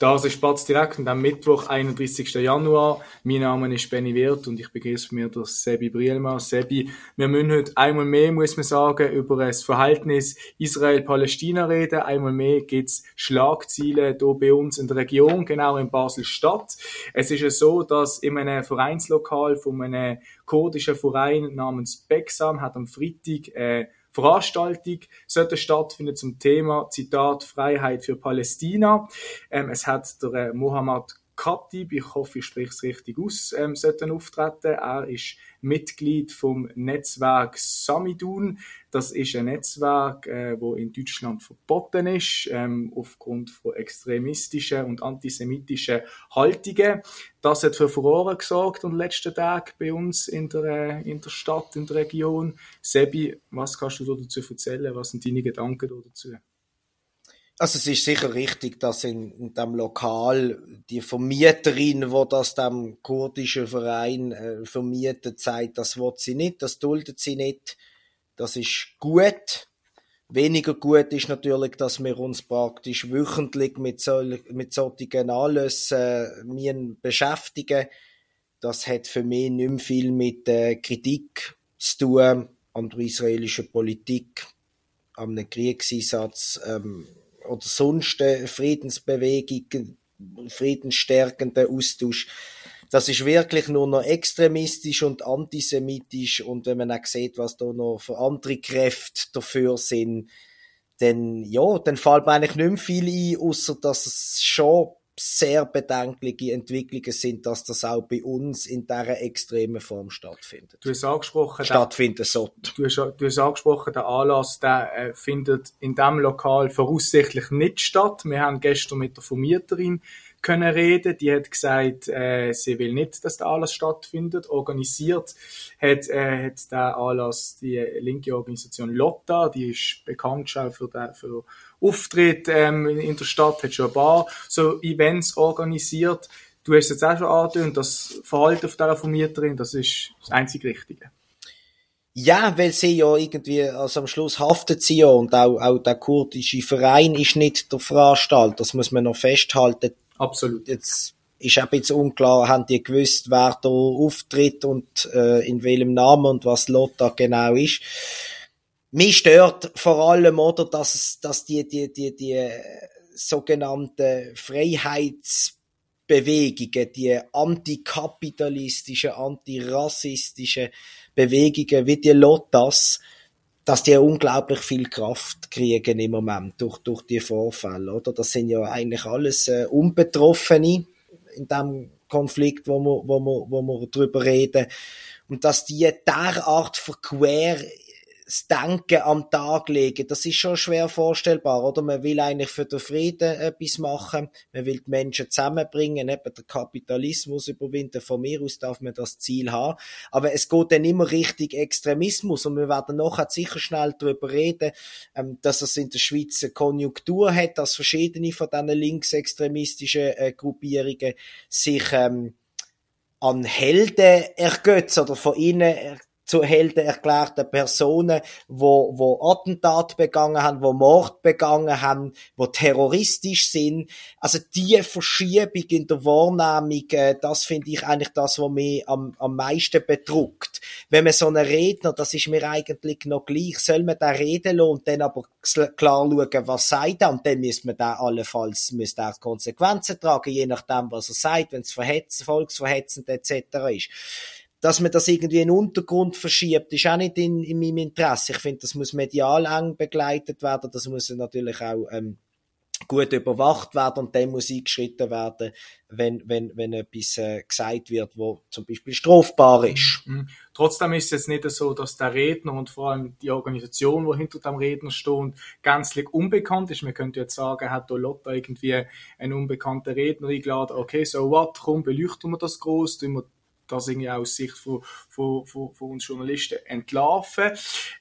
Das ist Spatz direkt und am Mittwoch, 31. Januar. Mein Name ist Benny Wirth und ich begrüße mir den Sebi Brielmann. Sebi, wir müssen heute einmal mehr, muss man sagen, über das Verhältnis Israel-Palästina reden. Einmal mehr gibt's Schlagziele hier bei uns in der Region, genau in Basel-Stadt. Es ist ja so, dass in einem Vereinslokal von einem kurdischen Verein namens Beksam hat am Freitag äh, Veranstaltung sollte stattfinden zum Thema, Zitat, Freiheit für Palästina. Ähm, es hat der äh, Mohammed Khatib, ich hoffe, ich spreche es richtig aus, ähm, sollten auftreten. Er ist Mitglied vom Netzwerk Samidun. Das ist ein Netzwerk, äh, wo in Deutschland verboten ist, ähm, aufgrund von extremistischen und antisemitischen Haltungen. Das hat für Furore gesorgt und letzten Tag bei uns in der, äh, in der Stadt, in der Region. Sebi, was kannst du dazu erzählen? Was sind deine Gedanken dazu? Also es ist sicher richtig, dass in, in dem Lokal die Vermieterin, wo das dem kurdischen Verein äh, vermietet, sagt, das will sie nicht, das duldet sie nicht. Das ist gut. Weniger gut ist natürlich, dass wir uns praktisch wöchentlich mit, so, mit solchen Anlässen äh, beschäftigen. Das hat für mich nicht mehr viel mit äh, Kritik zu tun an der israelischen Politik, am Kriegseinsatz, ähm, oder sonst äh, Friedensbewegung, friedensstärkender Austausch. Das ist wirklich nur noch extremistisch und antisemitisch und wenn man auch sieht, was da noch für andere Kräfte dafür sind, dann, ja, dann fällt mir eigentlich nicht mehr viel ein, außer dass es schon sehr bedenkliche Entwicklungen sind, dass das auch bei uns in dieser extremen Form stattfindet. Du hast angesprochen, stattfinden sollte. Du hast, du hast angesprochen, der Anlass, der äh, findet in diesem Lokal voraussichtlich nicht statt. Wir haben gestern mit der Vermieterin können reden. Die hat gesagt, äh, sie will nicht, dass der Anlass stattfindet. Organisiert hat, äh, hat der Anlass die linke Organisation Lotta, die ist bekannt schon für, den, für Auftritt ähm, in der Stadt, hat schon ein paar so Events organisiert. Du hast jetzt auch schon angedeutet, das Verhalten von dieser Vermieterin, das ist das einzig Richtige. Ja, weil sie ja irgendwie, also am Schluss haftet sie ja und auch, auch der kurdische Verein ist nicht der Veranstalter, das muss man noch festhalten. Absolut. Jetzt ist auch jetzt unklar, haben die gewusst, wer da auftritt und äh, in welchem Namen und was Lotta genau ist. Mich stört vor allem, oder, dass es, dass die, die, die, die sogenannten Freiheitsbewegungen, die antikapitalistischen, antirassistischen Bewegungen wie die Lottas, dass die unglaublich viel Kraft kriegen im Moment durch, durch die Vorfälle, oder? Das sind ja eigentlich alles äh, Unbetroffene in dem Konflikt, wo wir, wo wir, wo wir drüber reden. Und dass die derart verquer das Denken am Tag legen, das ist schon schwer vorstellbar, oder? Man will eigentlich für den Frieden etwas machen, man will die Menschen zusammenbringen, eben den Kapitalismus überwinden, von mir aus darf man das Ziel haben, aber es geht dann immer richtig Extremismus. Und wir werden nachher sicher schnell darüber reden, ähm, dass es in der Schweiz eine Konjunktur hat, dass verschiedene von diesen linksextremistischen äh, Gruppierungen sich ähm, an Helden ergötzen oder von ihnen zu Helden erklärten Personen, wo, wo Attentat begangen haben, wo Mord begangen haben, wo terroristisch sind. Also die Verschiebung in der Wahrnehmung, äh, das finde ich eigentlich das, was mich am, am meisten bedruckt. Wenn man so einen Redner, das ist mir eigentlich noch gleich, soll man da reden lassen und dann aber klar schauen, was sagt er und dann müsste man da allenfalls müsste er Konsequenzen tragen, je nachdem, was er sagt, wenn es verhetzend, volksverhetzend etc. ist dass man das irgendwie in den Untergrund verschiebt, ist auch nicht in, in meinem Interesse. Ich finde, das muss medial eng begleitet werden, das muss natürlich auch ähm, gut überwacht werden und dann muss eingeschritten werden, wenn, wenn, wenn etwas äh, gesagt wird, wo zum Beispiel strafbar ist. Mhm. Trotzdem ist es jetzt nicht so, dass der Redner und vor allem die Organisation, wo hinter dem Redner steht, gänzlich unbekannt ist. Man könnte jetzt sagen, hat Lotta irgendwie einen unbekannten Redner eingeladen, okay, so what, komm, beleuchten wir das groß, tun wir das irgendwie aus Sicht von, von, von, von uns Journalisten entlarven.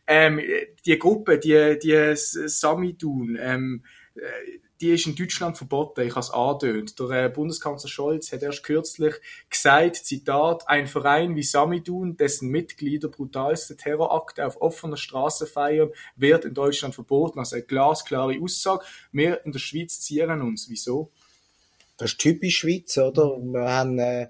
Ähm, die Gruppe, die, die Samidun, ähm, äh, die ist in Deutschland verboten. Ich habe es angedeutet. Der äh, Bundeskanzler Scholz hat erst kürzlich gesagt, Zitat, ein Verein wie Samidun, dessen Mitglieder brutalste Terrorakte auf offener Straße feiern, wird in Deutschland verboten. Also eine glasklare Aussage. Wir in der Schweiz zieren uns. Wieso? Das ist typisch Schweiz, oder? Wir haben äh,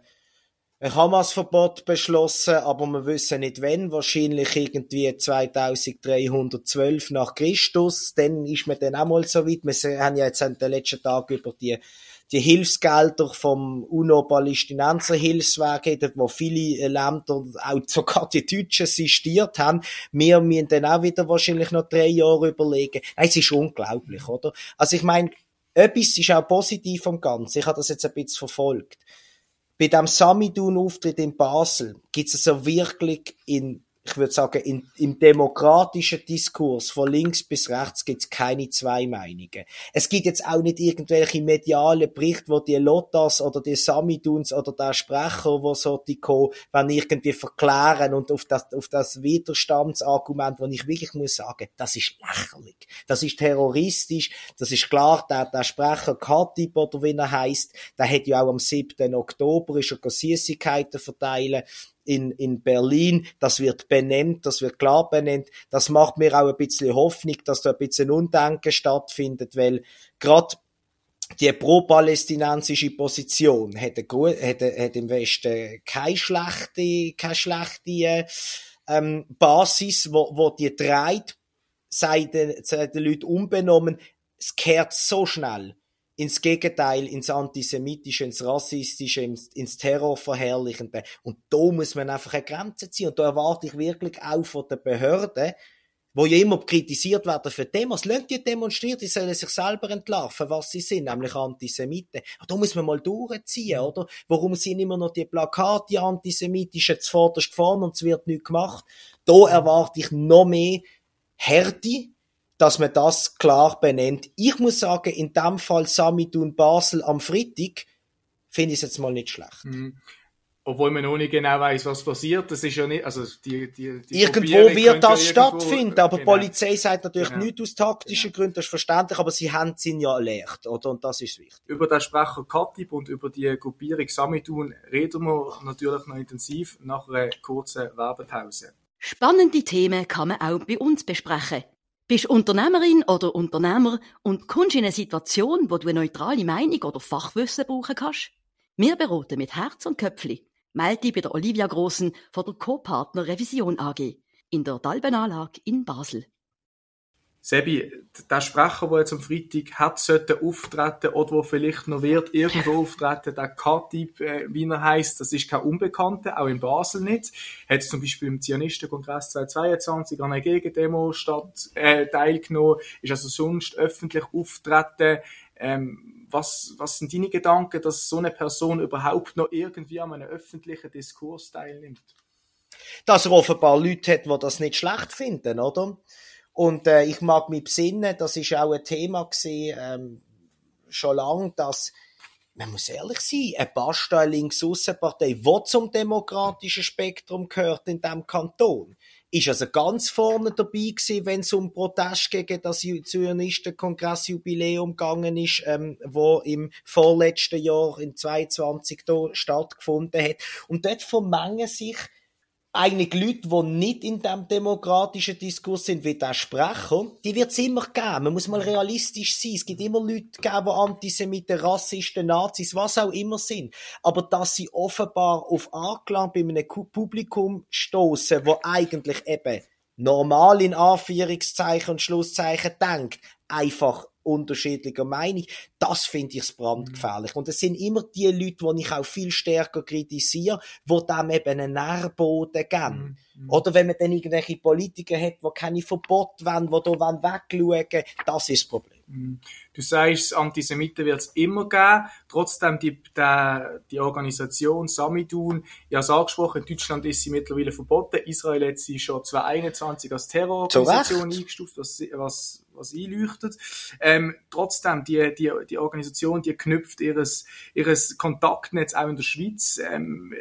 ein Hamas-Verbot beschlossen, aber wir wissen nicht wann. Wahrscheinlich irgendwie 2312 nach Christus. Dann ist man dann auch mal so weit. Wir haben ja jetzt in den letzten Tagen über die, die Hilfsgelder vom UNO-Palästinenser-Hilfswerk geredet, wo viele Länder, auch sogar die Deutschen, sistiert haben. Wir müssen dann auch wieder wahrscheinlich noch drei Jahre überlegen. Nein, es ist unglaublich, oder? Also ich meine, etwas ist auch positiv am Ganzen. Ich habe das jetzt ein bisschen verfolgt bei dem Samidun-Auftritt in Basel gibt es also wirklich in ich würde sagen, in, im demokratischen Diskurs von links bis rechts gibt es keine zwei Meinungen. Es gibt jetzt auch nicht irgendwelche medialen Berichte, wo die Lottas oder die Samiduns oder der Sprecher, wo so die kommen, wenn irgendwie verklären und auf das, auf das Widerstandsargument, wo ich wirklich muss sagen, das ist lächerlich. Das ist terroristisch. Das ist klar, der, der Sprecher Katib oder wie er heißt, der hat ja auch am 7. Oktober ist er verteilen in, in Berlin, das wird benennt, das wird klar benennt. Das macht mir auch ein bisschen Hoffnung, dass da ein bisschen Undenken stattfindet, weil gerade die pro-palästinensische Position hat, hat, hat im Westen keine schlechte, keine schlechte ähm, Basis, wo, wo die treibt, sei den, sei den Leuten unbenommen, es kehrt so schnell ins Gegenteil, ins Antisemitische, ins Rassistische, ins, ins Terrorverherrlichende. Und da muss man einfach eine Grenze ziehen. Und da erwarte ich wirklich auch von den Behörden, wo ja immer kritisiert werden für Demos. Lasst die demonstrieren, die sollen sich selber entlarven, was sie sind, nämlich Antisemiten. Aber da muss man mal durchziehen, oder? Warum sind immer noch die Plakate, die antisemitischen, zuvorderst vorne und es wird nichts gemacht? Da erwarte ich noch mehr Härte, dass man das klar benennt. Ich muss sagen, in dem Fall Samidun Basel am Freitag finde ich es jetzt mal nicht schlecht. Mhm. Obwohl man noch nicht genau weiß, was passiert. Das ist ja nicht, also die, die, die Irgendwo wird das ja stattfinden, aber genau. die Polizei sagt natürlich genau. nicht aus taktischen genau. Gründen, das ist verständlich, aber sie haben es ja erlebt, oder? Und das ist wichtig. Über den Sprecher Katib und über die Gruppierung Samidun reden wir natürlich noch intensiv nach einer kurzen Werbepause. Spannende Themen kann man auch bei uns besprechen. Bist Unternehmerin oder Unternehmer und kommst in eine Situation, wo du eine neutrale Meinung oder Fachwissen brauchen kannst? Wir beraten mit Herz und Köpfli. Melde dich bei der Olivia Grossen von der Co-Partner Revision AG in der Dalbenanlage in Basel. Sebi, der Sprecher, der jetzt am Freitag hat sollte auftreten oder wo vielleicht noch wird irgendwo auftreten, der K-Typ, äh, wie er heißt, das ist kein Unbekannter, auch in Basel nicht. Hat zum Beispiel im Zionistenkongress 2022 an einer Gegendemo statt, äh, teilgenommen, ist also sonst öffentlich auftreten. Ähm, was, was sind deine Gedanken, dass so eine Person überhaupt noch irgendwie an einem öffentlichen Diskurs teilnimmt? Dass er offenbar Leute hat, die das nicht schlecht finden, oder? Und äh, ich mag mich besinnen, das ist auch ein Thema gewesen, ähm, schon lange, dass man muss ehrlich sein, eine Basta Links-Aussenpartei, die zum demokratischen Spektrum gehört in diesem Kanton, ist also ganz vorne dabei gewesen, wenn es um Protest gegen das Zionistenkongressjubiläum gegangen ist, ähm, wo im vorletzten Jahr in 22 da stattgefunden hat. Und dort vermengen sich eigentlich Leute, die nicht in dem demokratischen Diskurs sind, wie der Sprecher, die wird es immer geben. Man muss mal realistisch sein. Es gibt immer Leute die Antisemiten, Rassisten, Nazis, was auch immer sind. Aber dass sie offenbar auf Anklang bei einem Publikum stoßen, wo eigentlich eben normal in Anführungszeichen und Schlusszeichen denkt, einfach unterschiedlicher Meinung. Das finde ich brandgefährlich. Und es sind immer die Leute, die ich auch viel stärker kritisiere, die dem eben einen Nährboden geben. Mhm. Oder wenn man dann irgendwelche Politiker hat, die keine Verbote wollen, die hier wegschauen wollen, das ist das Problem. Mhm. Du sagst, Antisemiten wird es immer geben. Trotzdem, die, die, die Organisation Samidun, ja, es angesprochen, in Deutschland ist sie mittlerweile verboten. Israel hat sie schon 2021 als Terrororganisation eingestuft, was, was, was einleuchtet. Ähm, trotzdem, die, die, die Organisation, die knüpft ihres, ihres Kontaktnetz auch in der Schweiz. Ähm,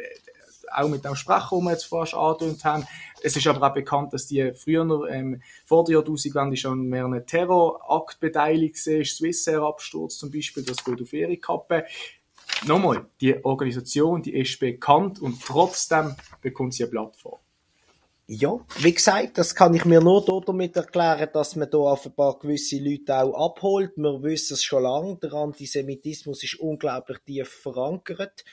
auch mit dem Sprecher, den wir jetzt fast angedeutet haben. Es ist aber auch bekannt, dass die früher, ähm, vor der Jahrtausendwende schon mehr einen Terrorakt beteiligt war, Swissair-Absturz zum Beispiel, das geht auf ihre Kappe. Nochmal, die Organisation, die ist bekannt und trotzdem bekommt sie eine Plattform. Ja, wie gesagt, das kann ich mir nur damit erklären, dass man da auf ein paar gewisse Leute auch abholt. Wir wissen es schon lange, der Antisemitismus ist unglaublich tief verankert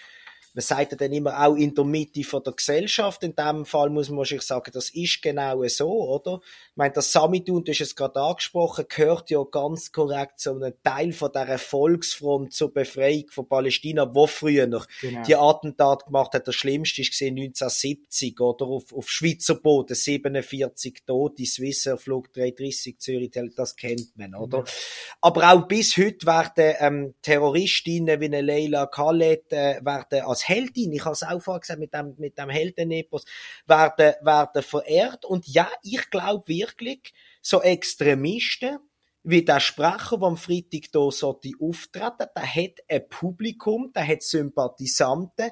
man sagt ja dann immer auch in der Mitte von der Gesellschaft. In dem Fall muss man wahrscheinlich sagen, das ist genau so, oder? Ich meine, das Samitun, du hast es gerade angesprochen, gehört ja ganz korrekt zu einem Teil von der Volksfront zur Befreiung von Palästina, wo früher noch genau. die Attentat gemacht hat. Der schlimmste ist 1970, oder? Auf, auf Schweizer Boden, 47 Tote, Swissair Flug 330 Zürich, das kennt man, oder? Ja. Aber auch bis heute werden ähm, Terroristinnen wie eine Leila Khaled äh, werden als Heldin, ich habe es auch vorher gesagt, mit dem, mit dem Heldenepos, werden, werden verehrt. Und ja, ich glaube wirklich, so Extremisten, wie der Sprecher, der am Freitag hier sollte auftreten, der hat ein Publikum, der hat Sympathisanten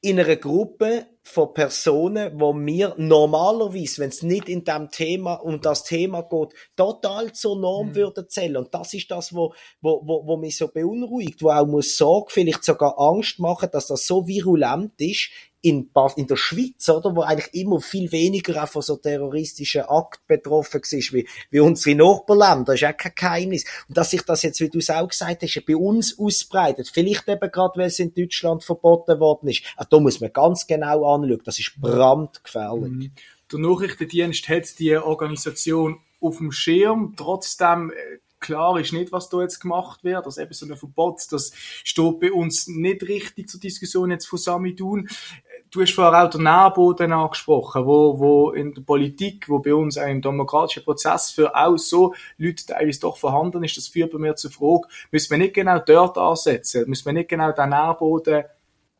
in einer Gruppe von Personen, wo mir normalerweise, wenn es nicht in dem Thema um das Thema geht, total zur Norm mhm. würde zählen. Und das ist das, wo, wo, wo, wo mich so beunruhigt, wo auch muss Sorge, vielleicht sogar Angst machen, dass das so virulent ist in, in der Schweiz, oder, wo eigentlich immer viel weniger auch von so terroristischen Akt betroffen ist, wie, wie unsere Nachbarländer, das ist auch kein Geheimnis. Und dass sich das jetzt, wie du es auch gesagt hast, bei uns ausbreitet, vielleicht eben gerade, weil es in Deutschland verboten worden ist, auch da muss man ganz genau anschauen, das ist brandgefährlich. Mhm. Der Nachrichtendienst hat die Organisation auf dem Schirm, trotzdem äh, klar ist nicht, was da jetzt gemacht wird. Also eben so ein Verbot, das steht bei uns nicht richtig zur Diskussion jetzt von Samidun. Du hast vorher auch den Nährboden angesprochen, wo, wo in der Politik, wo bei uns im demokratischen Prozess für auch so Leute teilweise doch vorhanden ist, das führt bei mir zur Frage, müssen wir nicht genau dort ansetzen? Müssen wir nicht genau den Nährboden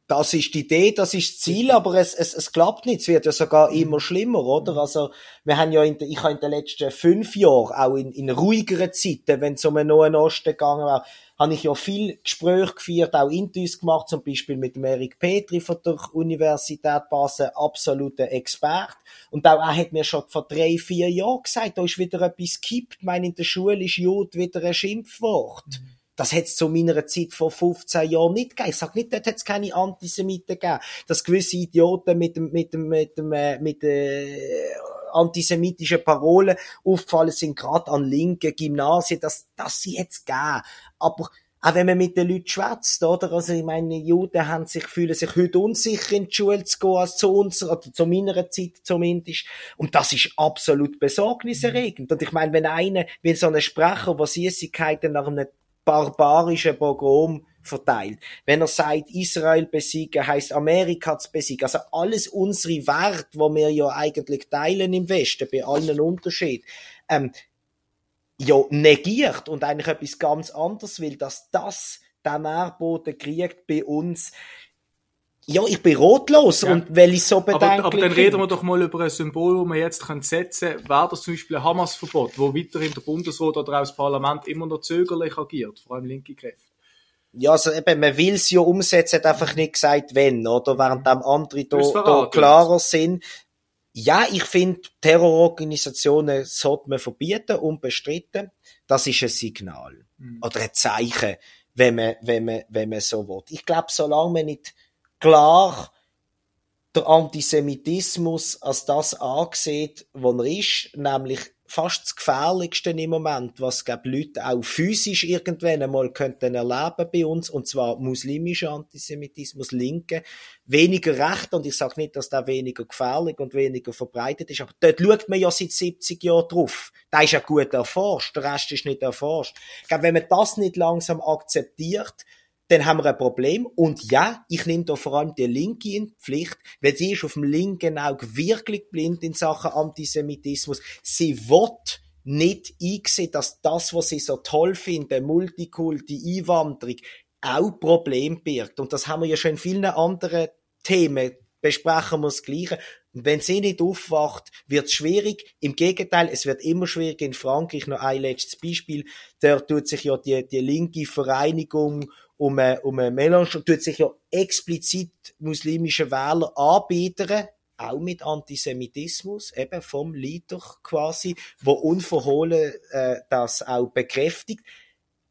das ist die Idee, das ist das Ziel, aber es, es, es klappt nicht. Es wird ja sogar mhm. immer schlimmer, oder? Also, wir haben ja in der, ich habe in den letzten fünf Jahren, auch in, in ruhigeren Zeiten, wenn es um den Neuen Osten gegangen war, habe ich ja viel Gespräche geführt, auch Intus gemacht, zum Beispiel mit dem Erik Petri von der Universität Basel, absoluter Expert. Und auch er hat mir schon vor drei, vier Jahren gesagt, da ist wieder etwas gekippt. Ich meine, in der Schule ist Jod wieder ein Schimpfwort. Mhm. Das hätte es zu meiner Zeit vor 15 Jahren nicht gegeben. Ich sage nicht, dort hätte es keine Antisemiten gegeben. Dass gewisse Idioten mit dem, mit dem, mit dem, äh, mit äh, antisemitischen Parolen aufgefallen sind, gerade an linken Gymnasien, dass, dass sie jetzt geben. Aber auch wenn man mit den Leuten schwätzt, oder? Also, ich meine, Juden haben sich, fühlen sich heute unsicher in die Schule zu gehen, als zu uns, oder zu meiner Zeit zumindest. Und das ist absolut besorgniserregend. Und ich meine, wenn einer, wie so ein Sprecher, der Süßigkeiten nach einem barbarischen Pogrom verteilt. Wenn er sagt, Israel besiegen, heißt Amerika zu besiegen. Also alles unsere Werte, wo wir ja eigentlich teilen im Westen, bei allen Unterschieden, ähm, ja, negiert und eigentlich etwas ganz anderes will, dass das der Nährboden kriegt bei uns, ja, ich bin rotlos ja. und weil ich so bedenklich aber, aber dann reden wir doch mal über ein Symbol, das wir jetzt setzen können. Wäre das zum Beispiel ein Hamas-Verbot, wo weiterhin der Bundesrat oder auch das Parlament immer noch zögerlich agiert, vor allem linke Kräfte? Ja, also eben, man will es ja umsetzen, hat einfach nicht gesagt, wenn, oder? Während dem andere da, da klarer sind. Ja, ich finde, Terrororganisationen sollte man verbieten, unbestritten. Das ist ein Signal. Mhm. Oder ein Zeichen, wenn man, wenn man, wenn man so will. Ich glaube, solange man nicht klar der Antisemitismus als das angesehen, was er ist, nämlich fast das Gefährlichste im Moment, was glaub, Leute auch physisch irgendwann einmal könnten erleben bei uns, und zwar muslimischer Antisemitismus, Linke, weniger recht, und ich sage nicht, dass der weniger gefährlich und weniger verbreitet ist, aber dort schaut man ja seit 70 Jahren drauf. Da ist ja gut erforscht, der Rest ist nicht erforscht. Ich glaub, wenn man das nicht langsam akzeptiert, dann haben wir ein Problem. Und ja, ich nehme da vor allem die Linke in Pflicht, weil sie ist auf dem linken Auge wirklich blind in Sachen Antisemitismus. Sie will nicht einsehen, dass das, was sie so toll finden, Multikulti, Einwanderung, auch Problem birgt. Und das haben wir ja schon in vielen anderen Themen besprechen wir das Gleiche. Wenn sie nicht aufwacht, wird es schwierig. Im Gegenteil, es wird immer schwieriger. In Frankreich noch ein letztes Beispiel. Da tut sich ja die, die linke Vereinigung um, um Mélenchon, tut sich ja explizit muslimische Wähler anbieten, auch mit Antisemitismus, eben vom Leader quasi, wo unverhohlen äh, das auch bekräftigt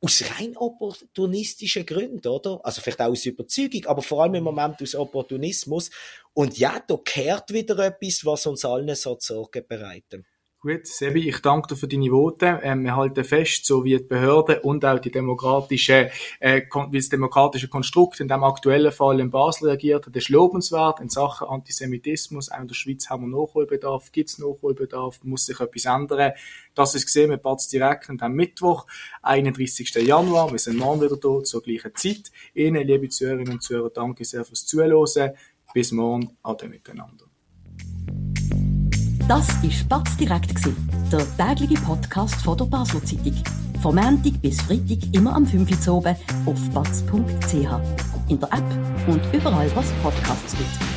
aus rein opportunistischen Gründen, oder? Also vielleicht auch aus Überzeugung, aber vor allem im Moment aus Opportunismus. Und ja, da kehrt wieder etwas, was uns allen so Sorgen bereitet. Gut, Sebi, ich danke dir für deine Worte. Ähm, wir halten fest, so wie die Behörden und auch die demokratische, äh, wie das demokratische Konstrukt in dem aktuellen Fall in Basel reagiert hat, ist lobenswert. In Sachen Antisemitismus, auch in der Schweiz haben wir Nachholbedarf, gibt es Nachholbedarf, muss sich etwas ändern. Das ist gesehen mit Batz direkt und am Mittwoch, 31. Januar. Wir sind morgen wieder da zur gleichen Zeit. Ihnen, liebe Zuhörerinnen und Zuhörer, danke sehr fürs Zuhören. Bis morgen. Ade miteinander. Das war Spatz direkt, der tägliche Podcast von der Basler Zeitung. Vom Montag bis Freitag immer am 5 Uhr oben auf batz.ch. In der App und überall, was Podcasts gibt.